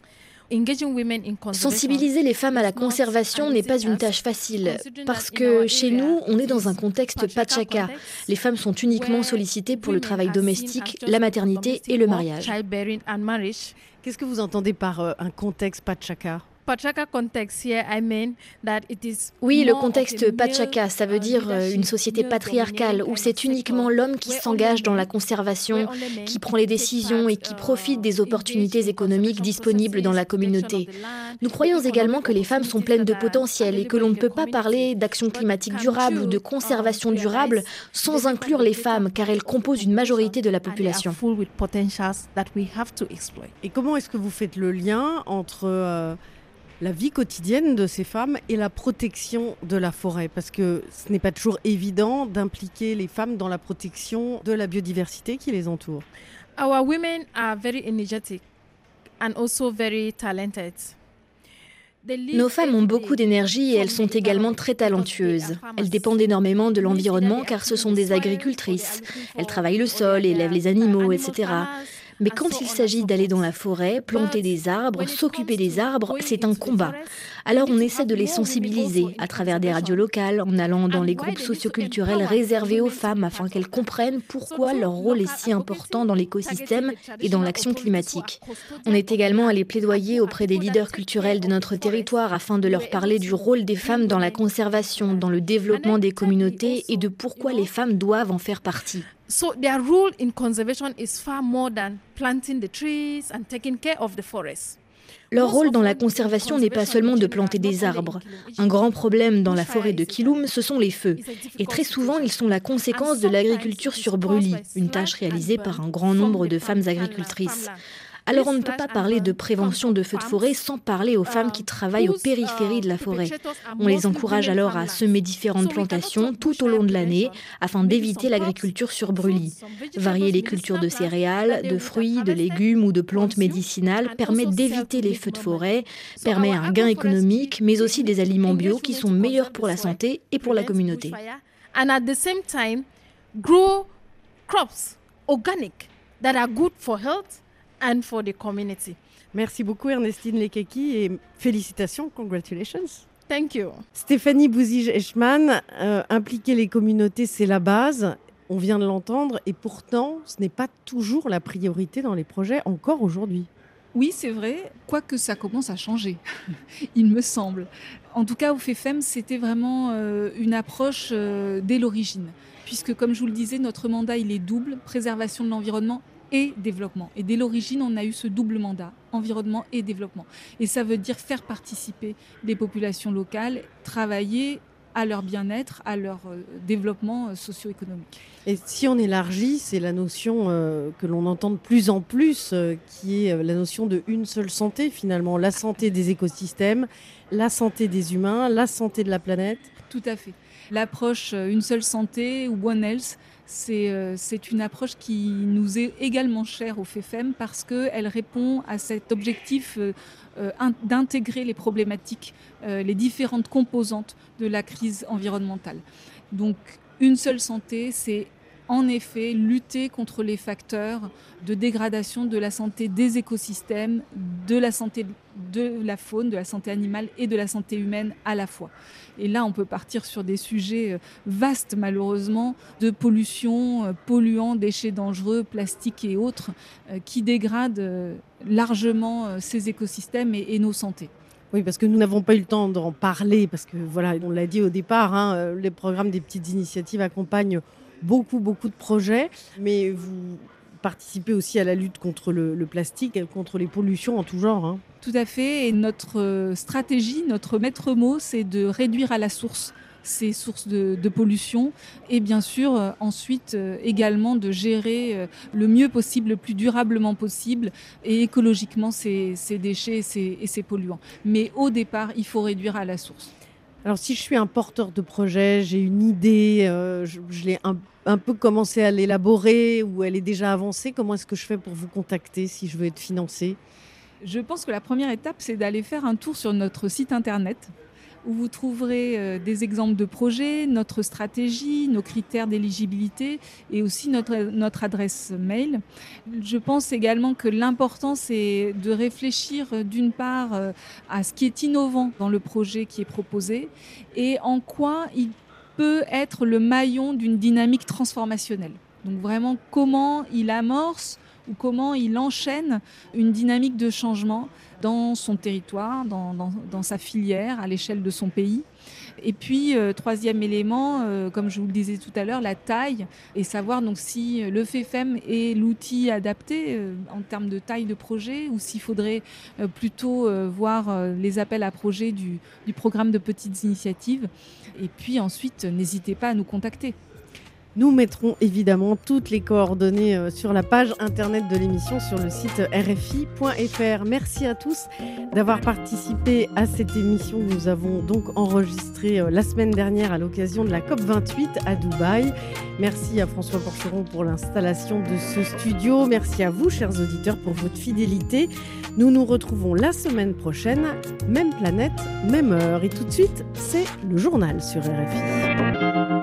Sensibiliser les femmes à la conservation n'est pas une tâche facile, parce que chez nous, on est dans un contexte pachaka. Les femmes sont uniquement sollicitées pour le travail domestique, la maternité et le mariage. Qu'est-ce que vous entendez par euh, un contexte pachaka oui, le contexte Pachaka, ça veut dire euh, une société patriarcale où c'est uniquement l'homme qui s'engage dans la conservation, qui prend les décisions et qui profite des opportunités économiques disponibles dans la communauté. Nous croyons également que les femmes sont pleines de potentiel et que l'on ne peut pas parler d'action climatique durable ou de conservation durable sans inclure les femmes, car elles composent une majorité de la population. Et comment est-ce que vous faites le lien entre... Euh, la vie quotidienne de ces femmes et la protection de la forêt Parce que ce n'est pas toujours évident d'impliquer les femmes dans la protection de la biodiversité qui les entoure. Our women are very energetic and also very talented. Nos femmes ont beaucoup d'énergie et elles sont également très talentueuses. Elles dépendent énormément de l'environnement car ce sont des agricultrices. Elles travaillent le sol, élèvent les animaux, etc. Mais quand il s'agit d'aller dans la forêt, planter des arbres, s'occuper des arbres, c'est un combat. Alors on essaie de les sensibiliser à travers des radios locales, en allant dans les groupes socioculturels réservés aux femmes afin qu'elles comprennent pourquoi leur rôle est si important dans l'écosystème et dans l'action climatique. On est également allé plaidoyer auprès des leaders culturels de notre territoire afin de leur parler du rôle des femmes dans la conservation, dans le développement des communautés et de pourquoi les femmes doivent en faire partie. So their role in conservation is far more than planting the trees and taking care of the forest. Leur rôle dans la conservation n'est pas seulement de planter des arbres. Un grand problème dans la forêt de Kilum, ce sont les feux. Et très souvent, ils sont la conséquence de l'agriculture sur brûlis, une tâche réalisée par un grand nombre de femmes agricultrices. Alors on ne peut pas parler de prévention de feux de forêt sans parler aux femmes qui travaillent aux périphéries de la forêt. On les encourage alors à semer différentes plantations tout au long de l'année afin d'éviter l'agriculture sur brûlis. Varier les cultures de céréales, de fruits, de légumes ou de plantes médicinales permet d'éviter les feux de forêt, permet un gain économique, mais aussi des aliments bio qui sont meilleurs pour la santé et pour la communauté. And at the same time, grow crops organic that are good for health and for the community. Merci beaucoup Ernestine Lekeki et félicitations, congratulations. Thank you. Stéphanie Bouzige-Eschmann, euh, impliquer les communautés, c'est la base. On vient de l'entendre et pourtant, ce n'est pas toujours la priorité dans les projets encore aujourd'hui. Oui, c'est vrai, quoique ça commence à changer, il me semble. En tout cas, au FEFEM, c'était vraiment euh, une approche euh, dès l'origine, puisque comme je vous le disais, notre mandat, il est double, préservation de l'environnement et développement. Et dès l'origine, on a eu ce double mandat, environnement et développement. Et ça veut dire faire participer les populations locales, travailler à leur bien-être, à leur euh, développement euh, socio-économique. Et si on élargit, c'est la notion euh, que l'on entend de plus en plus, qui est la notion de une seule santé finalement, la santé des écosystèmes, la santé des humains, la santé de la planète. Tout à fait. L'approche une seule santé ou One Health, c'est une approche qui nous est également chère au FEFEM parce qu'elle répond à cet objectif euh, d'intégrer les problématiques, euh, les différentes composantes de la crise environnementale. Donc une seule santé, c'est en effet lutter contre les facteurs de dégradation de la santé des écosystèmes, de la santé de la faune, de la santé animale et de la santé humaine à la fois. Et là, on peut partir sur des sujets euh, vastes, malheureusement, de pollution, polluants, déchets dangereux, plastiques et autres, qui dégradent largement euh, ces écosystèmes et, nos santé. Oui, parce que nous n'avons pas eu le temps d'en parler, parce que voilà, on l'a dit au départ, hein, euh, les programmes des petites initiatives accompagnent beaucoup, beaucoup de projets, mais vous participez aussi à la lutte contre le, plastique, contre les pollutions en tout genre. Hein. Tout à fait, et notre euh, stratégie, notre maître mot, c'est de réduire à la source ces sources de, pollution et bien sûr euh, ensuite euh, également de gérer le mieux possible, le plus durablement possible et écologiquement ces, déchets et ces, polluants. Mais au départ, il faut réduire à la source. Alors si je suis un porteur de projet, j'ai une idée, je, l'ai un, un, peu commencé à l'élaborer ou elle est déjà avancée, comment est-ce que je fais pour vous contacter si je veux être financé Je pense que la première étape, c'est d'aller faire un tour sur notre site internet où vous trouverez euh, des exemples de projets, notre stratégie, nos critères d'éligibilité et aussi notre, notre adresse mail. Je pense également que l'important, c'est de réfléchir euh, d'une part euh, à ce qui est innovant dans le projet qui est proposé et en quoi il peut être le maillon d'une dynamique transformationnelle. Donc vraiment comment il amorce ou comment il enchaîne une dynamique de changement dans son territoire, dans, sa filière, à l'échelle de son pays. Et puis, euh, troisième élément, euh, comme je vous le disais tout à l'heure, la taille, et savoir donc si le FEFEM est l'outil adapté euh, en termes de taille de projet, ou s'il faudrait plutôt voir les appels à projets du programme de petites initiatives. Et puis ensuite, n'hésitez pas à nous contacter. Nous mettrons évidemment toutes les coordonnées euh, sur la page internet de l'émission sur le site rfi.fr. Merci à tous d'avoir participé à cette émission. Nous avons donc enregistré euh, la semaine dernière à l'occasion de la COP28 à Dubaï. Merci à François Porcheron pour l'installation de ce studio. Merci à vous, chers auditeurs, pour votre fidélité. Nous nous retrouvons la semaine prochaine, même planète, même heure. Et tout de suite, c'est le journal sur RFI.